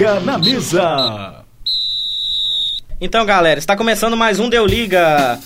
Liga na mesa. Então, galera, está começando mais um Deu Liga.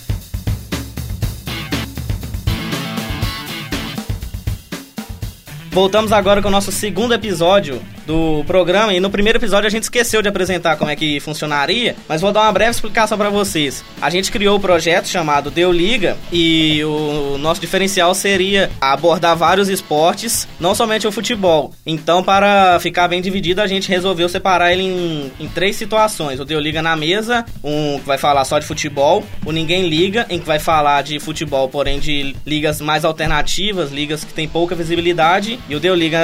Voltamos agora com o nosso segundo episódio do programa e no primeiro episódio a gente esqueceu de apresentar como é que funcionaria, mas vou dar uma breve explicação para vocês. A gente criou o um projeto chamado Deu Liga e o nosso diferencial seria abordar vários esportes, não somente o futebol. Então, para ficar bem dividido, a gente resolveu separar ele em, em três situações: o Deu Liga na mesa, um que vai falar só de futebol, o Ninguém Liga, em que vai falar de futebol, porém de ligas mais alternativas, ligas que tem pouca visibilidade, e o Deu Liga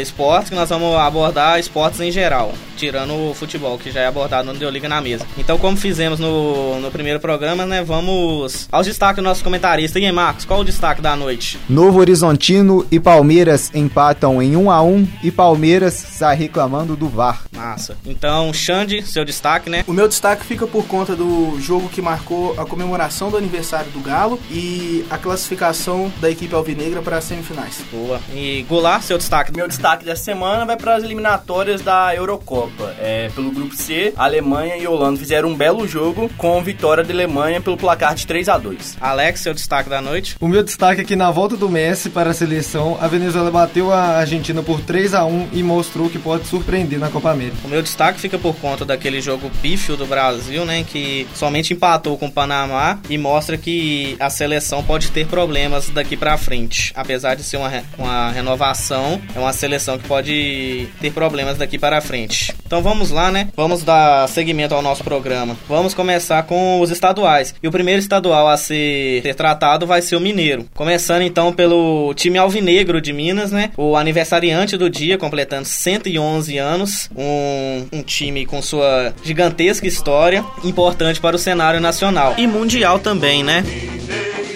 Esportes, que nós vamos abordar abordar esportes em geral, tirando o futebol, que já é abordado no Deu Liga na mesa. Então, como fizemos no, no primeiro programa, né, vamos aos destaques do nosso comentarista. E aí, Marcos, qual o destaque da noite? Novo Horizontino e Palmeiras empatam em 1 a 1 e Palmeiras sai reclamando do VAR. Massa. Então, Xande, seu destaque, né? O meu destaque fica por conta do jogo que marcou a comemoração do aniversário do Galo e a classificação da equipe alvinegra para as semifinais. Boa. E Goulart, seu destaque? Meu destaque dessa semana vai para as eliminatórias da Eurocopa. É, pelo grupo C, Alemanha e Holanda fizeram um belo jogo com vitória da Alemanha pelo placar de 3 a 2 Alex, seu destaque da noite? O meu destaque é que na volta do Messi para a seleção, a Venezuela bateu a Argentina por 3 a 1 e mostrou que pode surpreender na Copa América. O meu destaque fica por conta daquele jogo pífio do Brasil, né, que somente empatou com o Panamá e mostra que a seleção pode ter problemas daqui para frente. Apesar de ser uma, uma renovação, é uma seleção que pode ter problemas daqui para frente. Então vamos lá, né? Vamos dar seguimento ao nosso programa. Vamos começar com os estaduais. E o primeiro estadual a ser, ser tratado vai ser o Mineiro. Começando então pelo time alvinegro de Minas, né? O aniversariante do dia, completando 111 anos. Um, um time com sua gigantesca história, importante para o cenário nacional e mundial também, né? Mineiro,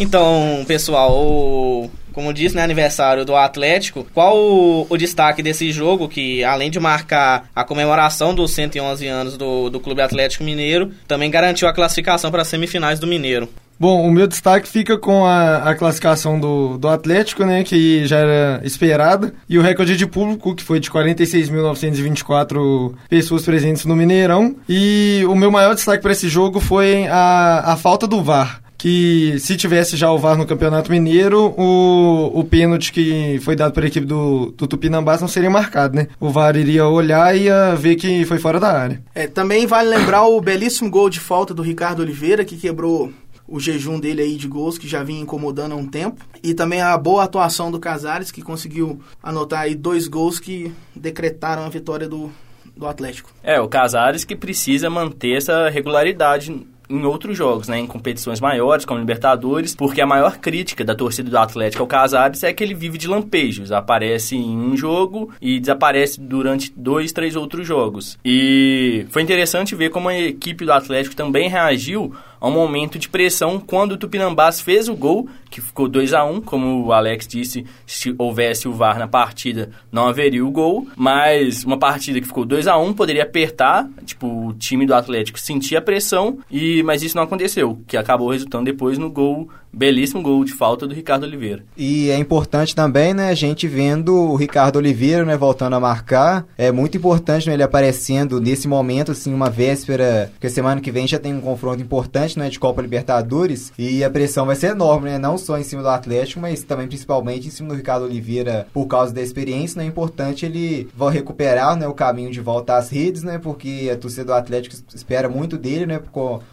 Então, pessoal, como disse, né, aniversário do Atlético. Qual o, o, destaque desse jogo que, além de marcar a comemoração dos 111 anos do, do Clube Atlético Mineiro, também garantiu a classificação para as semifinais do Mineiro? Bom, o meu destaque fica com a, a classificação do, do Atlético, né, que já era esperada, e o recorde de público, que foi de 46.924 pessoas presentes no Mineirão. E o meu maior destaque para esse jogo foi a, a falta do VAR que se tivesse já o VAR no Campeonato Mineiro, o, o pênalti que foi dado pela equipe do, do Tupinambás não seria marcado, né? O VAR iria olhar e ia ver que foi fora da área. É, também vale lembrar o belíssimo gol de falta do Ricardo Oliveira, que quebrou o jejum dele aí de gols que já vinha incomodando há um tempo. E também a boa atuação do Casares, que conseguiu anotar aí dois gols que decretaram a vitória do, do Atlético. É, o Casares que precisa manter essa regularidade em outros jogos, né, em competições maiores, como Libertadores, porque a maior crítica da torcida do Atlético ao Casares é que ele vive de lampejos, aparece em um jogo e desaparece durante dois, três outros jogos. E foi interessante ver como a equipe do Atlético também reagiu a um momento de pressão quando o Tupinambás fez o gol, que ficou 2 a 1 um, como o Alex disse, se houvesse o VAR na partida, não haveria o gol, mas uma partida que ficou 2 a 1 um, poderia apertar, tipo, o time do Atlético sentia a pressão, e mas isso não aconteceu, que acabou resultando depois no gol belíssimo gol de falta do Ricardo Oliveira. E é importante também, né, a gente vendo o Ricardo Oliveira, né, voltando a marcar. É muito importante né, ele aparecendo nesse momento, assim, uma véspera, porque semana que vem já tem um confronto importante, né, de Copa Libertadores, e a pressão vai ser enorme, né, não só em cima do Atlético, mas também principalmente em cima do Ricardo Oliveira por causa da experiência, né, é importante ele recuperar, né, o caminho de volta às redes, né, porque a torcida do Atlético espera muito dele, né,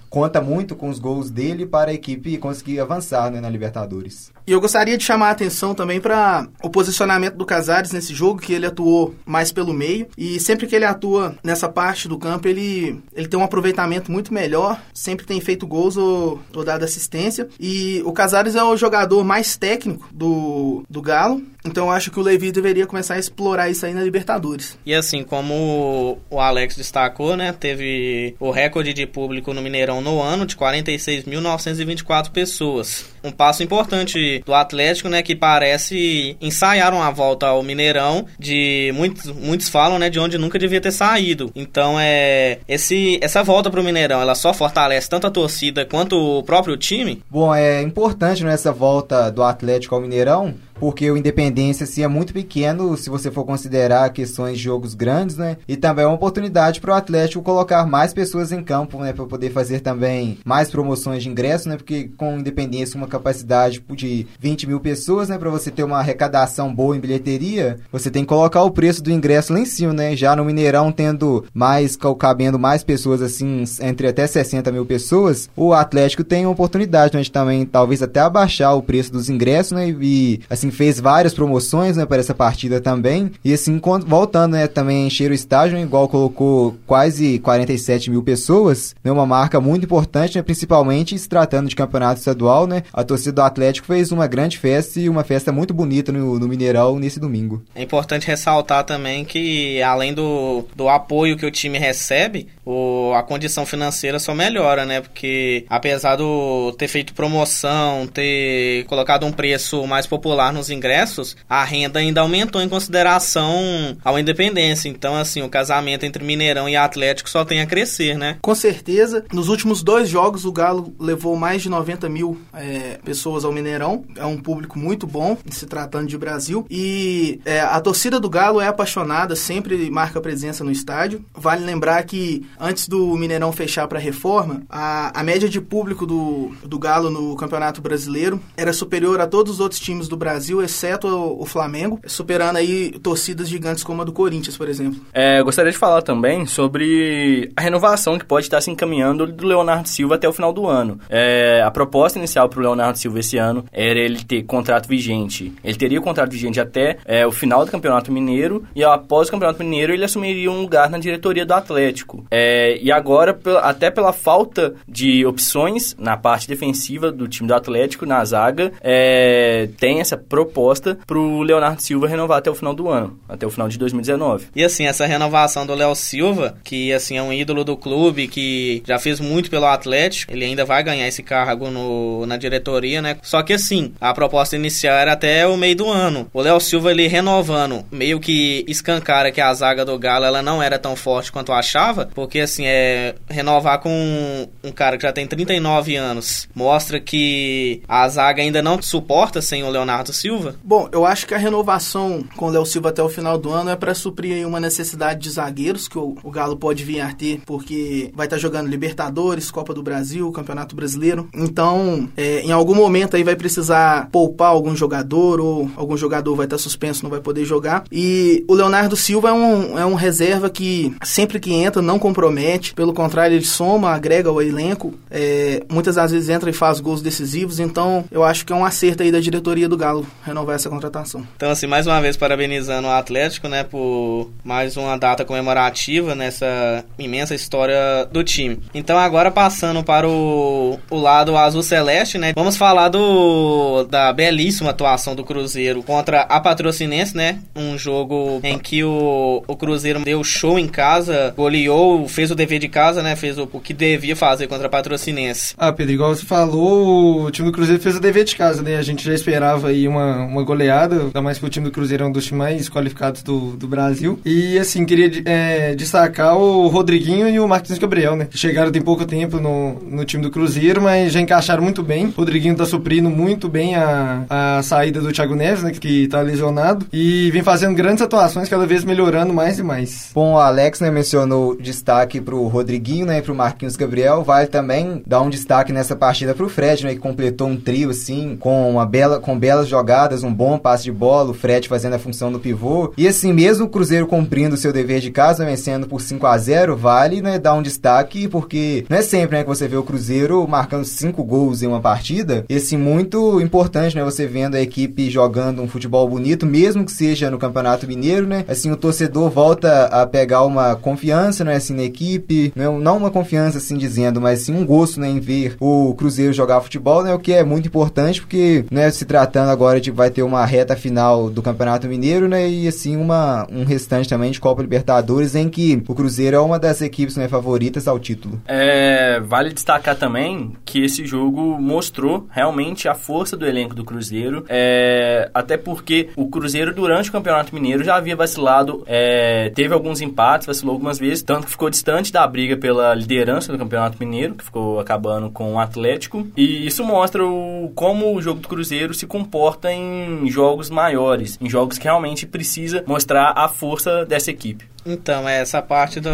conta muito com os gols dele para a equipe conseguir avançar né, na Libertadores. E eu gostaria de chamar a atenção também para o posicionamento do Casares nesse jogo, que ele atuou mais pelo meio. E sempre que ele atua nessa parte do campo, ele, ele tem um aproveitamento muito melhor, sempre tem feito gols ou, ou dado assistência. E o Casares é o jogador mais técnico do, do Galo. Então eu acho que o Levi deveria começar a explorar isso aí na Libertadores. E assim, como o Alex destacou, né? Teve o recorde de público no Mineirão no ano de 46.924 pessoas. Um passo importante do Atlético, né, que parece ensaiar uma volta ao Mineirão de muitos, muitos falam, né, de onde nunca devia ter saído. Então é esse essa volta para o Mineirão, ela só fortalece tanto a torcida quanto o próprio time. Bom, é importante nessa volta do Atlético ao Mineirão porque o Independência assim, é muito pequeno se você for considerar questões de jogos grandes, né? E também é uma oportunidade para o Atlético colocar mais pessoas em campo, né? Para poder fazer também mais promoções de ingresso, né? Porque com Independência uma capacidade de 20 mil pessoas, né? Para você ter uma arrecadação boa em bilheteria, você tem que colocar o preço do ingresso lá em cima, né? Já no Mineirão, tendo mais, cabendo mais pessoas, assim, entre até 60 mil pessoas, o Atlético tem uma oportunidade, né? De também, talvez até abaixar o preço dos ingressos, né? E, assim, assim, fez várias promoções, né, para essa partida também. E assim, voltando, né, também encher o estádio, igual colocou quase 47 mil pessoas, né, uma marca muito importante, né, principalmente se tratando de campeonato estadual, né. A torcida do Atlético fez uma grande festa e uma festa muito bonita no, no Mineirão nesse domingo. É importante ressaltar também que, além do, do apoio que o time recebe, o, a condição financeira só melhora, né, porque apesar do ter feito promoção, ter colocado um preço mais popular nos ingressos, a renda ainda aumentou em consideração ao Independência. Então, assim, o casamento entre Mineirão e Atlético só tem a crescer, né? Com certeza. Nos últimos dois jogos, o Galo levou mais de 90 mil é, pessoas ao Mineirão. É um público muito bom, se tratando de Brasil. E é, a torcida do Galo é apaixonada, sempre marca presença no estádio. Vale lembrar que antes do Mineirão fechar para reforma, a, a média de público do, do Galo no Campeonato Brasileiro era superior a todos os outros times do Brasil Brasil, exceto o, Flamengo, superando aí torcidas gigantes como a do Corinthians, por exemplo. É, gostaria de falar também sobre a renovação que pode estar se encaminhando do Leonardo Silva até o final do ano. É, a proposta inicial para o Leonardo Silva esse ano era ele ter contrato vigente. Ele teria o contrato vigente até é, o final do Campeonato Mineiro e após o Campeonato Mineiro ele assumiria um lugar na diretoria do Atlético. É, e agora, até pela falta de opções na parte defensiva do time do Atlético, na zaga, é, tem essa proposta para o Leonardo Silva renovar até o final do ano, até o final de 2019. E assim, essa renovação do Léo Silva, que assim é um ídolo do clube, que já fez muito pelo Atlético, ele ainda vai ganhar esse cargo no, na diretoria, né? Só que assim, a proposta inicial era até o meio do ano. O Léo Silva ele renovando, meio que escancara que a zaga do Galo ela não era tão forte quanto achava, porque assim, é renovar com um, um cara que já tem 39 anos, mostra que a zaga ainda não suporta sem o Leonardo Silva Silva? Bom, eu acho que a renovação com o Léo Silva até o final do ano é para suprir uma necessidade de zagueiros que o, o, Galo pode vir a ter, porque vai estar tá jogando Libertadores, Copa do Brasil, Campeonato Brasileiro. Então, é, em algum momento aí vai precisar poupar algum jogador ou algum jogador vai estar tá suspenso, não vai poder jogar. E o Leonardo Silva é um, é um reserva que sempre que entra não compromete, pelo contrário, ele soma, agrega ao elenco. É, muitas das vezes entra e faz gols decisivos. Então, eu acho que é um acerto aí da diretoria do Galo renovar essa contratação. Então, assim, mais uma vez parabenizando o Atlético, né, por mais uma data comemorativa nessa imensa história do time. Então, agora passando para o, o lado azul celeste, né, vamos falar do da belíssima atuação do Cruzeiro contra a Patrocinense, né, um jogo em que o, o Cruzeiro deu show em casa, goleou, fez o dever de casa, né, fez o, o que devia fazer contra a Patrocinense. Ah, Pedro, igual você falou, o time do Cruzeiro fez o dever de casa, né, a gente já esperava aí uma uma, goleada, ainda mais que o time do Cruzeiro é um dos mais qualificados do, do Brasil. E assim, queria é, destacar o Rodriguinho e o Marquinhos Gabriel, né? Chegaram tem pouco tempo no, no time do Cruzeiro, mas já encaixaram muito bem. O Rodriguinho tá suprindo muito bem a, a saída do Thiago Neves, né? Que tá lesionado. E vem fazendo grandes atuações, cada vez melhorando mais e mais. Bom, o Alex né, mencionou destaque pro Rodriguinho, né? E pro Marquinhos Gabriel. Vale também dar um destaque nessa partida pro Fred, né? Que completou um trio, assim, com uma bela, com belas jogadas jogadas, um bom passe de bola, o Fred fazendo a função do pivô. E assim, mesmo o Cruzeiro cumprindo o seu dever de casa, vencendo por 5 a 0 vale né, dar um destaque, porque não é sempre né, que você vê o Cruzeiro marcando 5 gols em uma partida. E assim, muito importante, né? Você vendo a equipe jogando um futebol bonito, mesmo que seja no Campeonato Mineiro, né? Assim, o torcedor volta a pegar uma confiança, né, assim, na equipe. Não, não uma confiança, assim, dizendo, mas sim um gosto, né, em ver o Cruzeiro jogar futebol, né? O que é muito importante, porque, né, se tratando agora agora tipo, vai ter uma reta final do Campeonato Mineiro, né? E assim, uma, um restante também de Copa Libertadores, em que o Cruzeiro é uma das equipes né, favoritas ao título. É, vale destacar também que esse jogo mostrou realmente a força do elenco do Cruzeiro, é, até porque o Cruzeiro, durante o Campeonato Mineiro, já havia vacilado, é, teve alguns empates, vacilou algumas vezes, tanto que ficou distante da briga pela liderança do Campeonato Mineiro, que ficou acabando com o Atlético, e isso mostra o, como o jogo do Cruzeiro se comporta em jogos maiores, em jogos que realmente precisa mostrar a força dessa equipe. Então, essa parte do,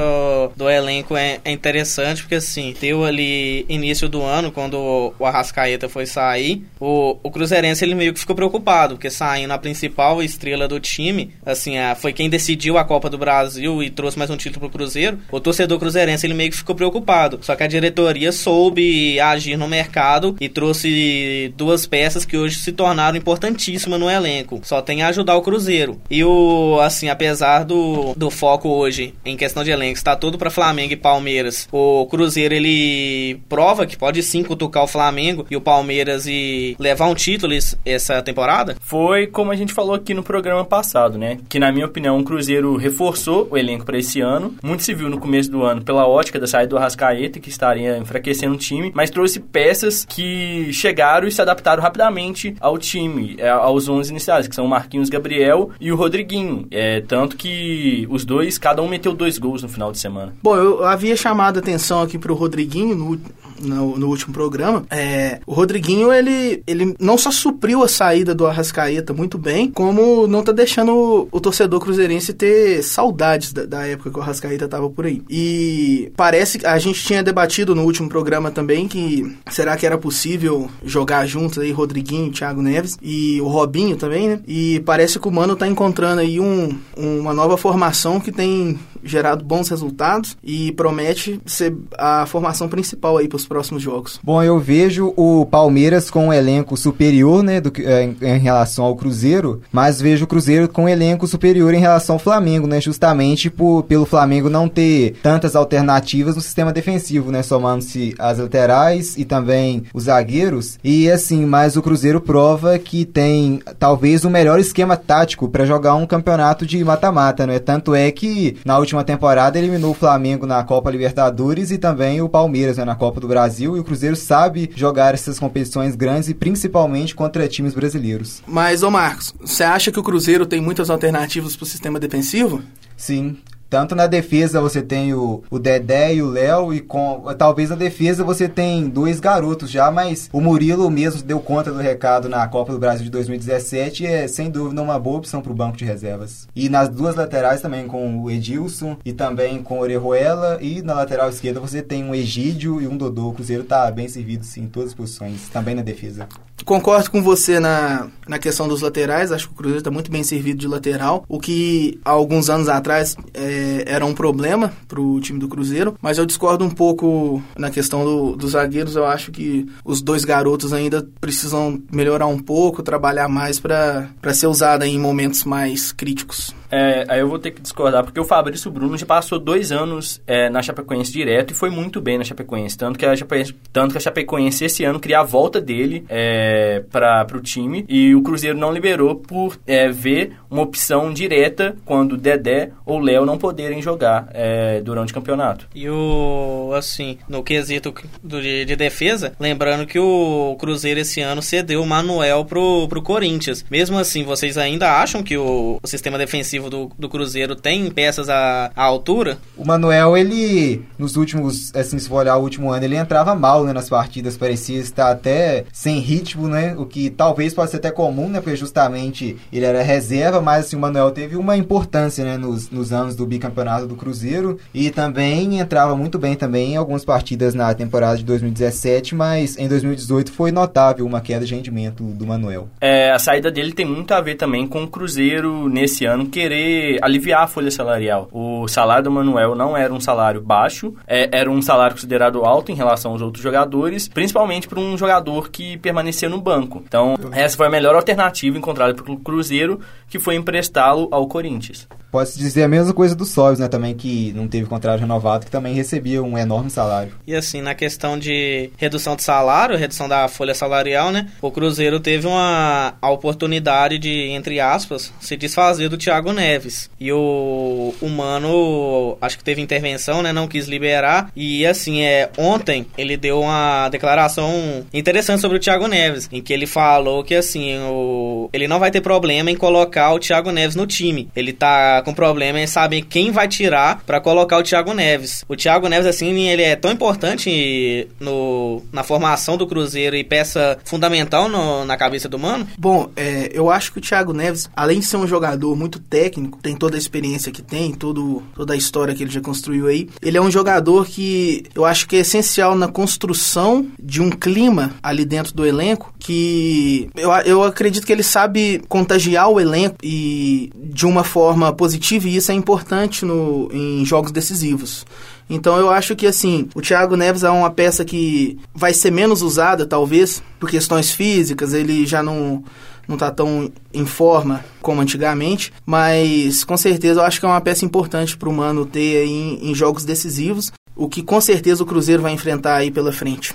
do elenco é, é, interessante, porque assim, deu ali início do ano, quando o Arrascaeta foi sair, o, o Cruzeirense ele meio que ficou preocupado, porque saindo a principal estrela do time, assim, a, foi quem decidiu a Copa do Brasil e trouxe mais um título pro Cruzeiro, o torcedor cruzeirense ele meio que ficou preocupado. Só que a diretoria soube agir no mercado e trouxe duas peças que hoje se tornaram importantíssimas no elenco. Só tem a ajudar o Cruzeiro. E o, assim, apesar do, do foco hoje em questão de elenco está todo para Flamengo e Palmeiras. O Cruzeiro ele prova que pode sim cutucar o Flamengo e o Palmeiras e levar um título essa temporada? Foi como a gente falou aqui no programa passado, né? Que na minha opinião o Cruzeiro reforçou o elenco para esse ano. Muito se viu no começo do ano pela ótica da saída do Arrascaeta que estaria enfraquecendo o time, mas trouxe peças que chegaram e se adaptaram rapidamente ao time, é, aos 11 iniciais, que são o Marquinhos Gabriel e o Rodriguinho. É, tanto que os dois cada um meteu dois gols no final de semana. Bom, eu havia chamado a atenção aqui pro Rodriguinho no, no, no, último programa, é, o Rodriguinho, ele, ele não só supriu a saída do Arrascaeta muito bem, como não tá deixando o, o torcedor cruzeirense ter saudades da, da, época que o Arrascaeta tava por aí. E parece que a gente tinha debatido no último programa também que será que era possível jogar juntos aí Rodriguinho, Thiago Neves e o Robinho também, né? E parece que o Mano tá encontrando aí um, uma nova formação que tem tem gerado bons resultados e promete ser a formação principal aí pros próximos jogos? Bom, eu vejo o Palmeiras com um elenco superior, né, do, é, em, em, relação ao Cruzeiro, mas vejo o Cruzeiro com um elenco superior em relação ao Flamengo, né, justamente por, pelo Flamengo não ter tantas alternativas no sistema defensivo, né, somando-se as laterais e também os zagueiros. E assim, mas o Cruzeiro prova que tem talvez o melhor esquema tático para jogar um campeonato de mata-mata, né? Tanto é que na última temporada eliminou o Flamengo na Copa Libertadores e também o Palmeiras né, na Copa do Brasil. E o Cruzeiro sabe jogar essas competições grandes e principalmente contra times brasileiros. Mas, ô Marcos, você acha que o Cruzeiro tem muitas alternativas para o sistema defensivo? Sim, tanto na defesa você tem o, o Dedé e o Léo, e com talvez na defesa você tem dois garotos já, mas o Murilo mesmo deu conta do recado na Copa do Brasil de 2017 e é sem dúvida uma boa opção para o banco de reservas. E nas duas laterais também com o Edilson e também com o Orejuela, e na lateral esquerda você tem um Egídio e um Dodô. O Cruzeiro está bem servido sim, em todas as posições, também na defesa. Concordo com você na, na questão dos laterais, acho que o Cruzeiro está muito bem servido de lateral, o que há alguns anos atrás é, era um problema para o time do Cruzeiro, mas eu discordo um pouco na questão do, dos zagueiros, eu acho que os dois garotos ainda precisam melhorar um pouco, trabalhar mais para ser usado em momentos mais críticos. É, aí eu vou ter que discordar, porque o Fabrício Bruno já passou dois anos é, na Chapecoense direto e foi muito bem na Chapecoense. Tanto que a Chapecoense, tanto que a Chapecoense esse ano queria a volta dele é, para o time e o Cruzeiro não liberou por é, ver uma opção direta quando Dedé ou Léo não poderem jogar é, durante o campeonato. E o, assim, no quesito de, de, defesa, lembrando que o Cruzeiro esse ano cedeu o Manuel pro, pro Corinthians. Mesmo assim, vocês ainda acham que o, o sistema defensivo ofensivo do, do Cruzeiro tem peças à, à altura? O Manuel, ele, nos últimos, assim, se for olhar o último ano, ele entrava mal, né, nas partidas, parecia estar até sem ritmo, né, o que talvez possa ser até comum, né, porque justamente ele era reserva, mas, assim, o Manuel teve uma importância, né, nos, nos anos do bicampeonato do Cruzeiro e também entrava muito bem também em algumas partidas na temporada de 2017, mas em 2018 foi notável uma queda de rendimento do Manuel. É, a saída dele tem muito a ver também com o Cruzeiro nesse ano querer querer aliviar a folha salarial. O salário do Manuel não era um salário baixo, é, era um salário considerado alto em relação aos outros jogadores, principalmente para um jogador que permanecia no banco. Então, essa foi a melhor alternativa encontrada pelo Cruzeiro, que foi emprestá-lo ao Corinthians. Pode-se dizer a mesma coisa do Sobs, né? Também que não teve contrato renovado, que também recebia um enorme salário. E assim, na questão de redução de salário, redução da folha salarial, né? O Cruzeiro teve uma a oportunidade de, entre aspas, se desfazer do Thiago Neves. E o, o Mano, acho que teve intervenção, né? Não quis liberar. E assim, é, ontem ele deu uma declaração interessante sobre o Thiago Neves, em que ele falou que assim, o, ele não vai ter problema em colocar o Thiago Neves no time. Ele tá com problema em saber quem vai tirar para colocar o Thiago Neves. O Thiago Neves, assim, ele é tão importante no, na formação do Cruzeiro e peça fundamental no, na cabeça do Mano? Bom, é, eu acho que o Thiago Neves, além de ser um jogador muito técnico, tem toda a experiência que tem, todo, toda a história que ele já construiu aí, ele é um jogador que eu acho que é essencial na construção de um clima ali dentro do elenco que eu, eu acredito que ele sabe contagiar o elenco e de uma forma positiva positiva e isso é importante no, em jogos decisivos. Então eu acho que assim, o Thiago Neves é uma peça que vai ser menos usada, talvez, por questões físicas, ele já não não tá tão em forma como antigamente, mas com certeza eu acho que é uma peça importante para o Mano ter em, em jogos decisivos, o que com certeza o Cruzeiro vai enfrentar aí pela frente.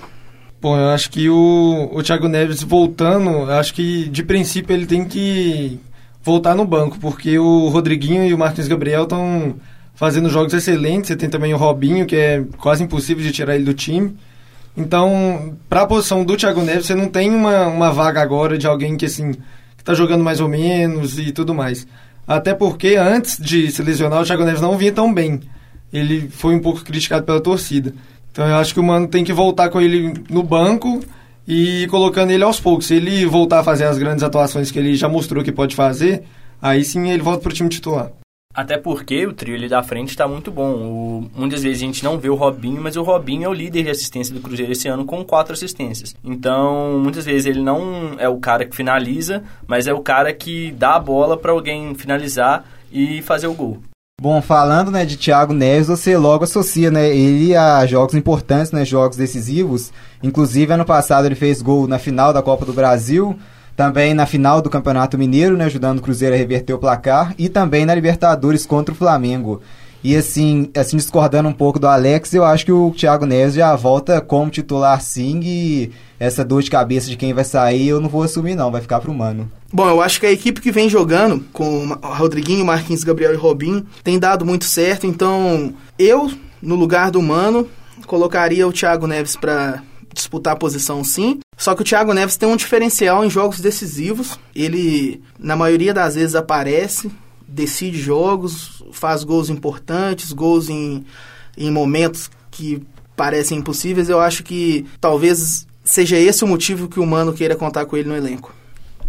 Bom, eu acho que o, o Thiago Neves voltando, eu acho que de princípio ele tem que voltar no banco, porque o Rodriguinho e o Martins Gabriel estão fazendo jogos excelentes. Você tem também o Robinho, que é quase impossível de tirar ele do time. Então, para a posição do Thiago Neves, você não tem uma, uma vaga agora de alguém que assim que tá jogando mais ou menos e tudo mais. Até porque antes de se lesionar, o Thiago Neves não vinha tão bem. Ele foi um pouco criticado pela torcida. Então eu acho que o Mano tem que voltar com ele no banco e colocando ele aos poucos. Se ele voltar a fazer as grandes atuações que ele já mostrou que pode fazer, aí sim ele volta para o time titular. Até porque o trio ali da frente está muito bom. O, muitas vezes a gente não vê o Robinho, mas o Robinho é o líder de assistência do Cruzeiro esse ano com quatro assistências. Então, muitas vezes ele não é o cara que finaliza, mas é o cara que dá a bola para alguém finalizar e fazer o gol. Bom, falando né, de Thiago Neves, você logo associa né, ele a jogos importantes, né, jogos decisivos. Inclusive, ano passado ele fez gol na final da Copa do Brasil, também na final do Campeonato Mineiro, né, ajudando o Cruzeiro a reverter o placar, e também na Libertadores contra o Flamengo. E assim, assim discordando um pouco do Alex, eu acho que o Thiago Neves já volta como titular sim e essa dor de cabeça de quem vai sair eu não vou assumir não, vai ficar pro Mano. Bom, eu acho que a equipe que vem jogando com Rodriguinho, Marquinhos, Gabriel e Robinho tem dado muito certo, então eu, no lugar do Mano, colocaria o Thiago Neves para disputar a posição sim. Só que o Thiago Neves tem um diferencial em jogos decisivos. Ele, na maioria das vezes, aparece, decide jogos, faz gols importantes, gols em, em momentos que parecem impossíveis. Eu acho que talvez seja esse o motivo que o Mano queira contar com ele no elenco.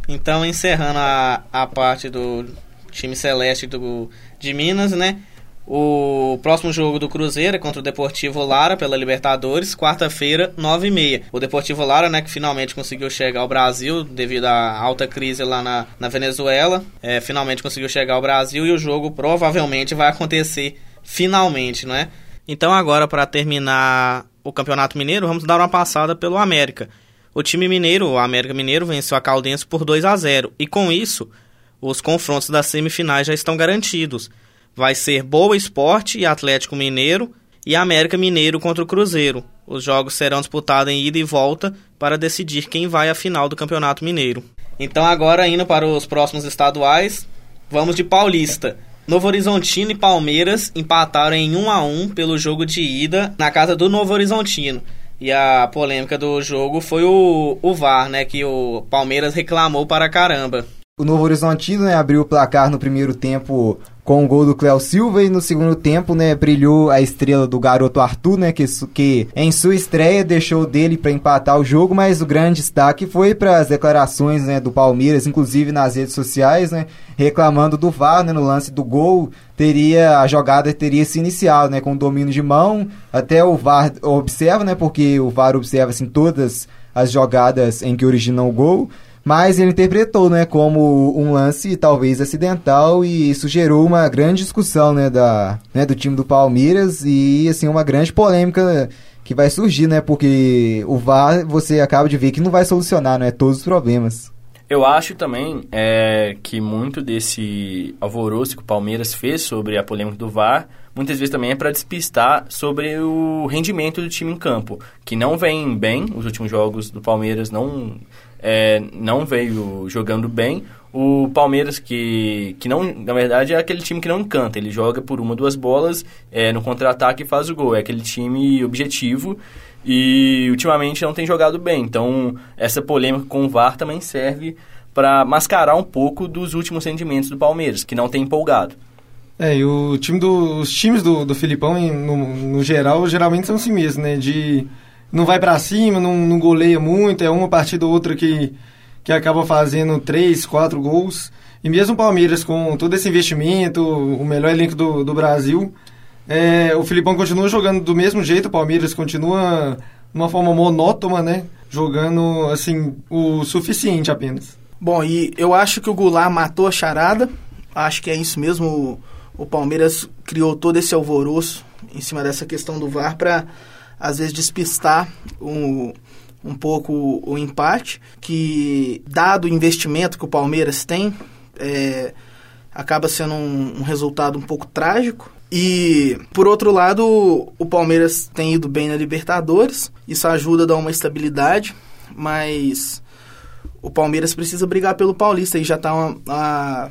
Então, encerrando a, a parte do time celeste do, de Minas, né? O próximo jogo do Cruzeiro é contra o Deportivo Lara pela Libertadores, quarta-feira, 9h30. O Deportivo Lara, né, que finalmente conseguiu chegar ao Brasil devido à alta crise lá na, na Venezuela, é, finalmente conseguiu chegar ao Brasil e o jogo provavelmente vai acontecer finalmente, não é? Então agora para terminar o Campeonato Mineiro, vamos dar uma passada pelo América. O time mineiro, o América Mineiro, venceu a Caldense por 2 a 0 e com isso os confrontos das semifinais já estão garantidos vai ser Boa Esporte e Atlético Mineiro e América Mineiro contra o Cruzeiro. Os jogos serão disputados em ida e volta para decidir quem vai à final do Campeonato Mineiro. Então agora indo para os próximos estaduais, vamos de Paulista. Novo Horizontino e Palmeiras empataram em 1 a 1 pelo jogo de ida na casa do Novo Horizontino. E a polêmica do jogo foi o, o VAR, né, que o Palmeiras reclamou para caramba. O Novo Horizontino né, abriu o placar no primeiro tempo com o gol do Cléo Silva e no segundo tempo, né, brilhou a estrela do garoto Arthur, né, que, que em sua estreia deixou dele para empatar o jogo, mas o grande destaque foi para as declarações, né, do Palmeiras, inclusive nas redes sociais, né, reclamando do VAR, né, no lance do gol, teria a jogada teria se iniciado, né, com domínio de mão, até o VAR observa, né, porque o VAR observa assim todas as jogadas em que originam o gol, mas ele interpretou, né, como um lance talvez acidental e isso gerou uma grande discussão, né, da, né, do time do Palmeiras e assim uma grande polêmica que vai surgir, né, porque o VAR você acaba de ver que não vai solucionar, né, todos os problemas. Eu acho também é, que muito desse alvoroço que o Palmeiras fez sobre a polêmica do VAR, muitas vezes também é para despistar sobre o rendimento do time em campo, que não vem bem, os últimos jogos do Palmeiras não, é, não veio jogando bem. O Palmeiras, que, que não, na verdade, é aquele time que não encanta, ele joga por uma, duas bolas, é, no contra-ataque e faz o gol, é aquele time objetivo e ultimamente não tem jogado bem. Então, essa polêmica com o VAR também serve para mascarar um pouco dos últimos rendimentos do Palmeiras, que não tem empolgado. É, e o time do, os times do, do Filipão, no, no geral, geralmente são assim mesmo, né? De não vai para cima, não, não goleia muito, é uma partida ou outra que, que acaba fazendo três, quatro gols. E mesmo o Palmeiras, com todo esse investimento, o melhor elenco do, do Brasil, é, o Filipão continua jogando do mesmo jeito, o Palmeiras continua de uma forma monótona, né? Jogando, assim, o suficiente apenas. Bom, e eu acho que o Goulart matou a charada. Acho que é isso mesmo. O, o Palmeiras criou todo esse alvoroço em cima dessa questão do VAR para, às vezes, despistar um, um pouco o empate. Que, dado o investimento que o Palmeiras tem, é, acaba sendo um, um resultado um pouco trágico. E, por outro lado, o Palmeiras tem ido bem na Libertadores, isso ajuda a dar uma estabilidade, mas o Palmeiras precisa brigar pelo Paulista e já está há,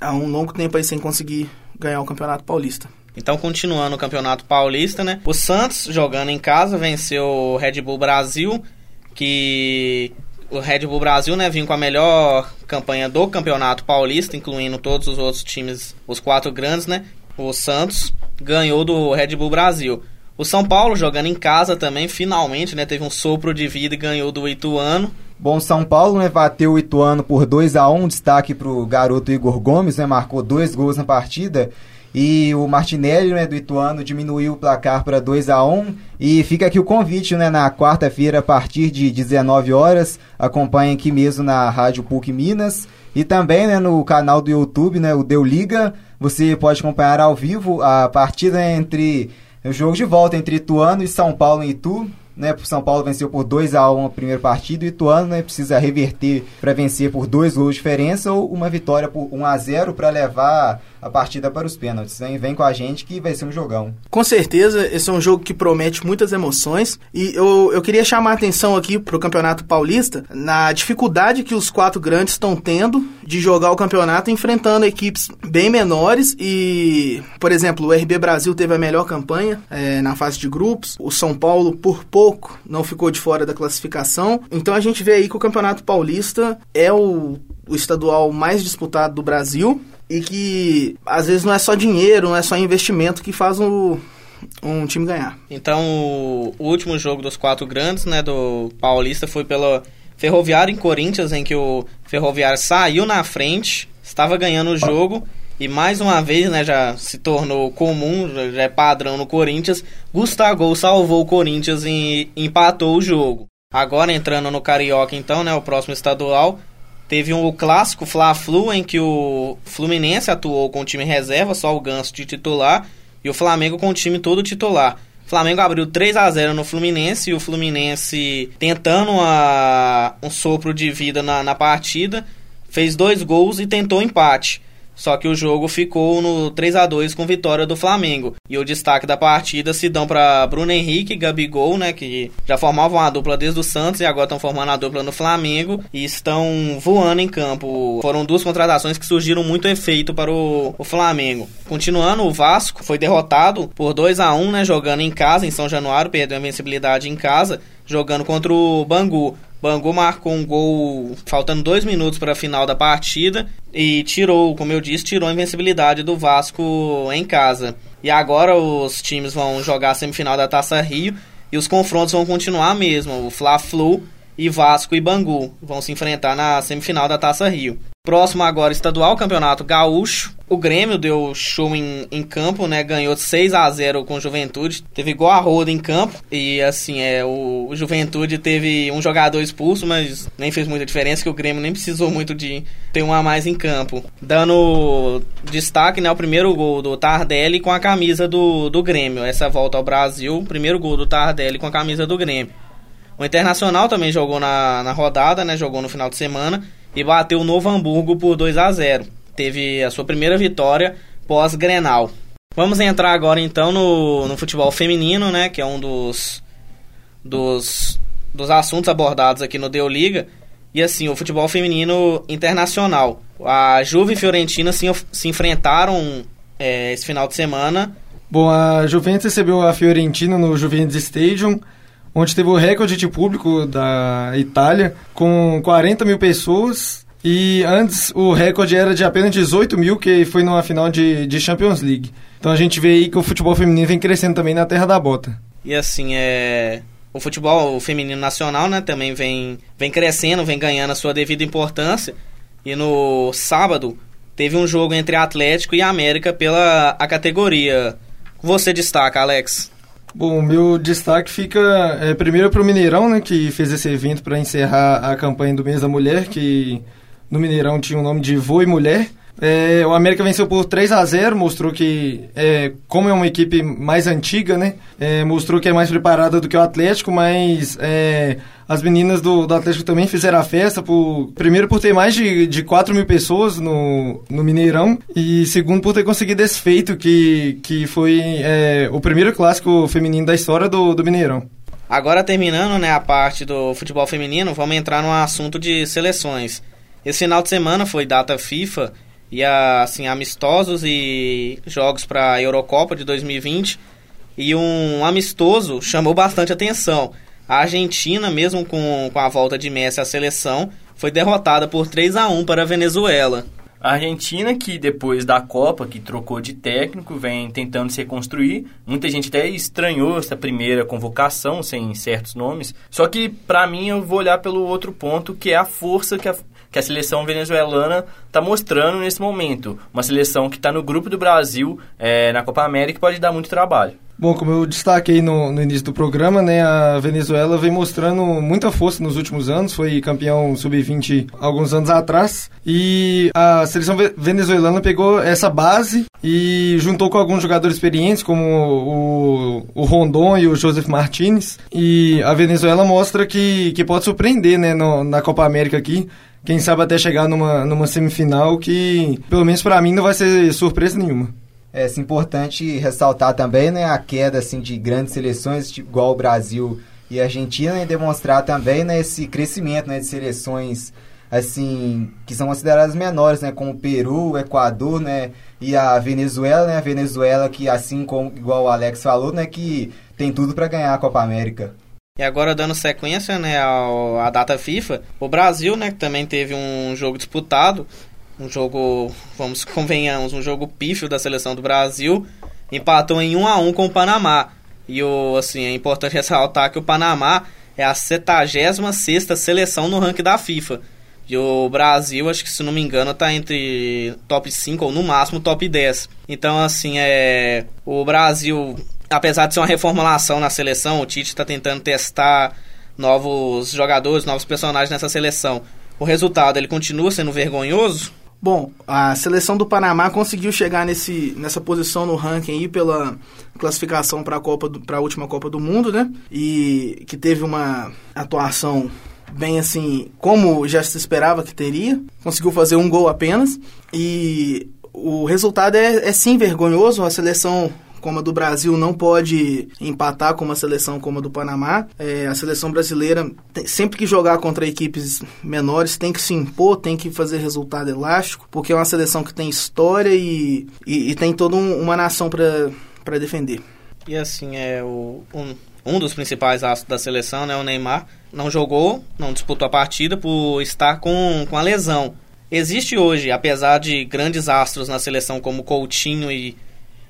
há um longo tempo aí sem conseguir ganhar o Campeonato Paulista. Então, continuando o Campeonato Paulista, né? O Santos, jogando em casa, venceu o Red Bull Brasil, que o Red Bull Brasil, né, vinha com a melhor campanha do Campeonato Paulista, incluindo todos os outros times, os quatro grandes, né? o Santos ganhou do Red Bull Brasil. O São Paulo, jogando em casa também, finalmente, né, teve um sopro de vida e ganhou do Ituano. Bom, São Paulo, né, bateu o Ituano por 2 a 1 destaque para o garoto Igor Gomes, né, marcou dois gols na partida. E o Martinelli, né, do Ituano, diminuiu o placar para 2 a 1 E fica aqui o convite, né, na quarta-feira, a partir de 19 horas. Acompanhe aqui mesmo na Rádio PUC Minas. E também, né, no canal do YouTube, né, o Deu Liga, você pode acompanhar ao vivo a partida entre o jogo de volta entre Ituano e São Paulo em Itu. Né, o São Paulo venceu por 2 a 1 a primeira partida e o Ituano né, precisa reverter para vencer por dois gols de diferença ou uma vitória por 1 a 0 para levar a partida para os pênaltis. Hein? Vem com a gente que vai ser um jogão. Com certeza, esse é um jogo que promete muitas emoções. E eu, eu queria chamar a atenção aqui para o Campeonato Paulista na dificuldade que os quatro grandes estão tendo de jogar o campeonato enfrentando equipes bem menores. E, por exemplo, o RB Brasil teve a melhor campanha é, na fase de grupos. O São Paulo, por pouco, não ficou de fora da classificação. Então a gente vê aí que o Campeonato Paulista é o, o estadual mais disputado do Brasil e que às vezes não é só dinheiro, não é só investimento que faz um, um time ganhar. Então, o, último jogo dos quatro grandes, né, do Paulista foi pelo Ferroviário em Corinthians, em que o Ferroviário saiu na frente, estava ganhando o jogo e mais uma vez, né, já se tornou comum, já é padrão no Corinthians, Gustavo salvou o Corinthians e empatou o jogo. Agora entrando no Carioca, então, né, o próximo estadual, Teve um clássico Fla-Flu em que o Fluminense atuou com o time reserva, só o Ganso de titular, e o Flamengo com o time todo titular. O Flamengo abriu 3 a 0 no Fluminense e o Fluminense tentando um sopro de vida na, na partida, fez dois gols e tentou empate. Só que o jogo ficou no 3 a 2 com vitória do Flamengo. E o destaque da partida se dão para Bruno Henrique e Gabigol, né, que já formavam a dupla desde o Santos e agora estão formando a dupla no Flamengo e estão voando em campo. Foram duas contratações que surgiram muito efeito para o, o Flamengo. Continuando, o Vasco foi derrotado por 2 a 1, né, jogando em casa em São Januário, perdeu a invencibilidade em casa, jogando contra o Bangu. Bangu marcou um gol faltando dois minutos para a final da partida e tirou, como eu disse, tirou a invencibilidade do Vasco em casa. E agora os times vão jogar a semifinal da Taça Rio e os confrontos vão continuar mesmo. O Fla-Flu e Vasco e Bangu vão se enfrentar na semifinal da Taça Rio. Próximo agora, estadual, campeonato gaúcho. O Grêmio deu show em, em campo, né? Ganhou 6 a 0 com o Juventude. Teve igual a roda em campo. E assim, é, o, o Juventude teve um jogador expulso, mas nem fez muita diferença, que o Grêmio nem precisou muito de ter um a mais em campo. Dando destaque, né? O primeiro gol do Tardelli com a camisa do, do Grêmio. Essa volta ao Brasil, primeiro gol do Tardelli com a camisa do Grêmio. O Internacional também jogou na, na rodada, né? Jogou no final de semana e bateu o Novo Hamburgo por 2 a 0. Teve a sua primeira vitória pós-Grenal. Vamos entrar agora então no, no futebol feminino, né, que é um dos, dos, dos assuntos abordados aqui no Deu Liga. E assim, o futebol feminino internacional. A Juve e Fiorentina se, se enfrentaram é, esse final de semana. Bom, a Juventus recebeu a Fiorentina no Juventus Stadium onde teve o recorde de público da Itália, com 40 mil pessoas. E antes o recorde era de apenas 18 mil, que foi numa final de, de Champions League. Então a gente vê aí que o futebol feminino vem crescendo também na terra da bota. E assim, é o futebol feminino nacional, né, também vem, vem crescendo, vem ganhando a sua devida importância. E no sábado teve um jogo entre Atlético e América pela a categoria. Você destaca, Alex? Bom, meu destaque fica é, primeiro para o Mineirão, né, que fez esse evento para encerrar a campanha do mês da mulher, que no Mineirão tinha o nome de Voe Mulher. É, o América venceu por 3 a 0 mostrou que, é, como é uma equipe mais antiga, né, é, mostrou que é mais preparada do que o Atlético, mas é, as meninas do, do Atlético também fizeram a festa, por, primeiro por ter mais de, de 4 mil pessoas no, no Mineirão, e segundo por ter conseguido esse feito, que, que foi é, o primeiro clássico feminino da história do, do Mineirão. Agora terminando né, a parte do futebol feminino, vamos entrar no assunto de seleções. Esse final de semana foi data FIFA e assim amistosos e jogos para a Eurocopa de 2020 e um amistoso chamou bastante atenção. A Argentina, mesmo com, com a volta de Messi à seleção, foi derrotada por 3 a 1 para a Venezuela. A Argentina, que depois da Copa, que trocou de técnico, vem tentando se reconstruir. Muita gente até estranhou essa primeira convocação, sem certos nomes. Só que, para mim, eu vou olhar pelo outro ponto, que é a força que a, que a seleção venezuelana está mostrando nesse momento. Uma seleção que está no grupo do Brasil é, na Copa América pode dar muito trabalho. Bom, como eu destaquei no, no, início do programa, né, a Venezuela vem mostrando muita força nos últimos anos, foi campeão sub-20 alguns anos atrás, e a seleção venezuelana pegou essa base e juntou com alguns jogadores experientes, como o, o Rondon e o Joseph Martinez, e a Venezuela mostra que, que pode surpreender né, no, na Copa América aqui, quem sabe até chegar numa, numa semifinal que, pelo menos para mim, não vai ser surpresa nenhuma. É assim, importante ressaltar também né, a queda assim, de grandes seleções, tipo, igual o Brasil e a Argentina, e demonstrar também né, esse crescimento né, de seleções assim que são consideradas menores, né, como o Peru, o Equador, né, e a Venezuela, né, a Venezuela que assim como igual o Alex falou, né, que tem tudo para ganhar a Copa América. E agora dando sequência, né, ao, à data FIFA, o Brasil, né, também teve um jogo disputado, um jogo, vamos convenhamos, um jogo pífio da seleção do Brasil, empatou em 1 a 1 com o Panamá. E o assim, é importante ressaltar que o Panamá é a 76 seleção no ranking da FIFA. E o Brasil, acho que se não me engano, está entre top 5 ou no máximo top 10. Então, assim, é. O Brasil, apesar de ser uma reformulação na seleção, o Tite está tentando testar novos jogadores, novos personagens nessa seleção. O resultado, ele continua sendo vergonhoso? Bom, a seleção do Panamá conseguiu chegar nesse, nessa posição no ranking aí pela classificação para a Copa para a última Copa do Mundo, né? E que teve uma atuação bem assim, como já se esperava que teria. Conseguiu fazer um gol apenas e o resultado é, é sim vergonhoso. A seleção como a do Brasil não pode empatar com uma seleção como a do Panamá. É, a seleção brasileira, sempre que jogar contra equipes menores, tem que se impor, tem que fazer resultado elástico, porque é uma seleção que tem história e, e, e tem toda um, uma nação para defender. E assim, é o, um, um dos principais astros da seleção, né, o Neymar, não jogou, não disputou a partida por estar com, com a lesão. Existe hoje, apesar de grandes astros na seleção como Coutinho e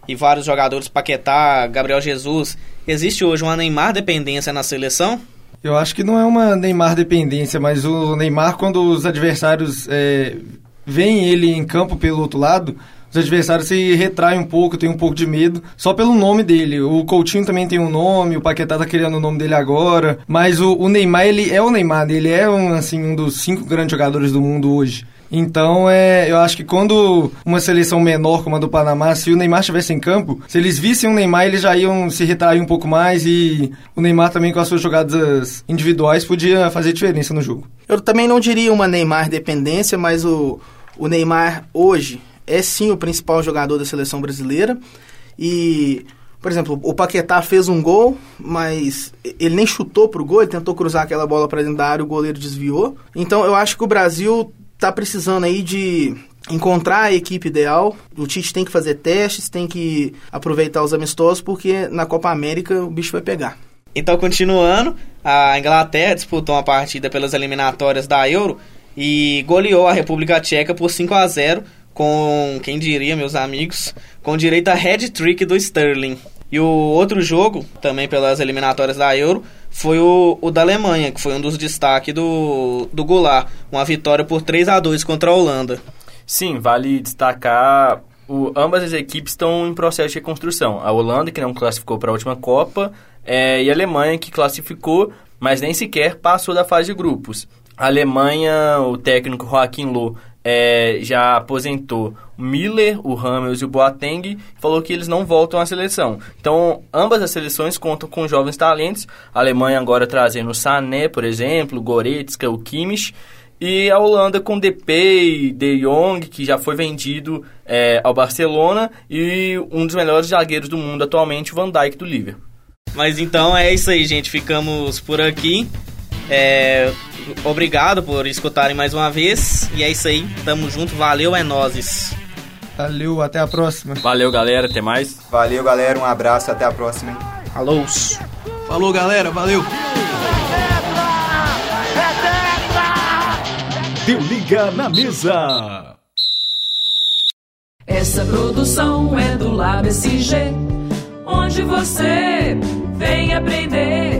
e vários jogadores, Paquetá, Gabriel Jesus, existe hoje uma Neymar dependência na seleção? Eu acho que não é uma Neymar dependência, mas o Neymar, quando os adversários é, veem ele em campo pelo outro lado, os adversários se retraem um pouco, tem um pouco de medo, só pelo nome dele. O Coutinho também tem um nome, o Paquetá tá criando o nome dele agora, mas o, o Neymar, ele é o Neymar, ele é um, assim, um dos cinco grandes jogadores do mundo hoje. Então, é, eu acho que quando uma seleção menor como a do Panamá, se o Neymar estivesse em campo, se eles vissem o Neymar, eles já iam se retrair um pouco mais e o Neymar também com as suas jogadas individuais podia fazer diferença no jogo. Eu também não diria uma Neymar dependência, mas o, o Neymar hoje é sim o principal jogador da seleção brasileira e por exemplo, o Paquetá fez um gol, mas ele nem chutou pro gol, ele tentou cruzar aquela bola para dentro da área, o goleiro desviou. Então eu acho que o Brasil tá precisando aí de encontrar a equipe ideal. O Tite tem que fazer testes, tem que aproveitar os amistosos, porque na Copa América o bicho vai pegar. Então, continuando, a Inglaterra disputou uma partida pelas eliminatórias da Euro e goleou a República Tcheca por 5 a 0 com, quem diria, meus amigos, com direito a head trick do Sterling. E o outro jogo, também pelas eliminatórias da Euro, foi o, o da Alemanha, que foi um dos destaques do, do Goulart. Uma vitória por 3 a 2 contra a Holanda. Sim, vale destacar. O, ambas as equipes estão em processo de reconstrução. A Holanda, que não classificou para a última Copa, é, e a Alemanha, que classificou, mas nem sequer passou da fase de grupos. A Alemanha, o técnico Joaquim Loh é, já aposentou o Miller, o Ramos e o Boateng, falou que eles não voltam à seleção. Então, ambas as seleções contam com jovens talentos. A Alemanha agora trazendo o Sané, por exemplo, o Goretzka, o Kimmich. E a Holanda com Depay, De Jong, que já foi vendido é, ao Barcelona, e um dos melhores zagueiros do mundo atualmente, o Van Dijk do Liverpool. Mas então é isso aí, gente. Ficamos por aqui. É, obrigado por escutarem mais uma vez. E é isso aí. Tamo junto. Valeu, é nozes. Valeu, até a próxima. Valeu, galera. Até mais. Valeu, galera. Um abraço. Até a próxima. Hein? Alô. Falou, galera. Valeu. Deu liga na mesa. Essa produção é do Lab SG, onde você vem aprender.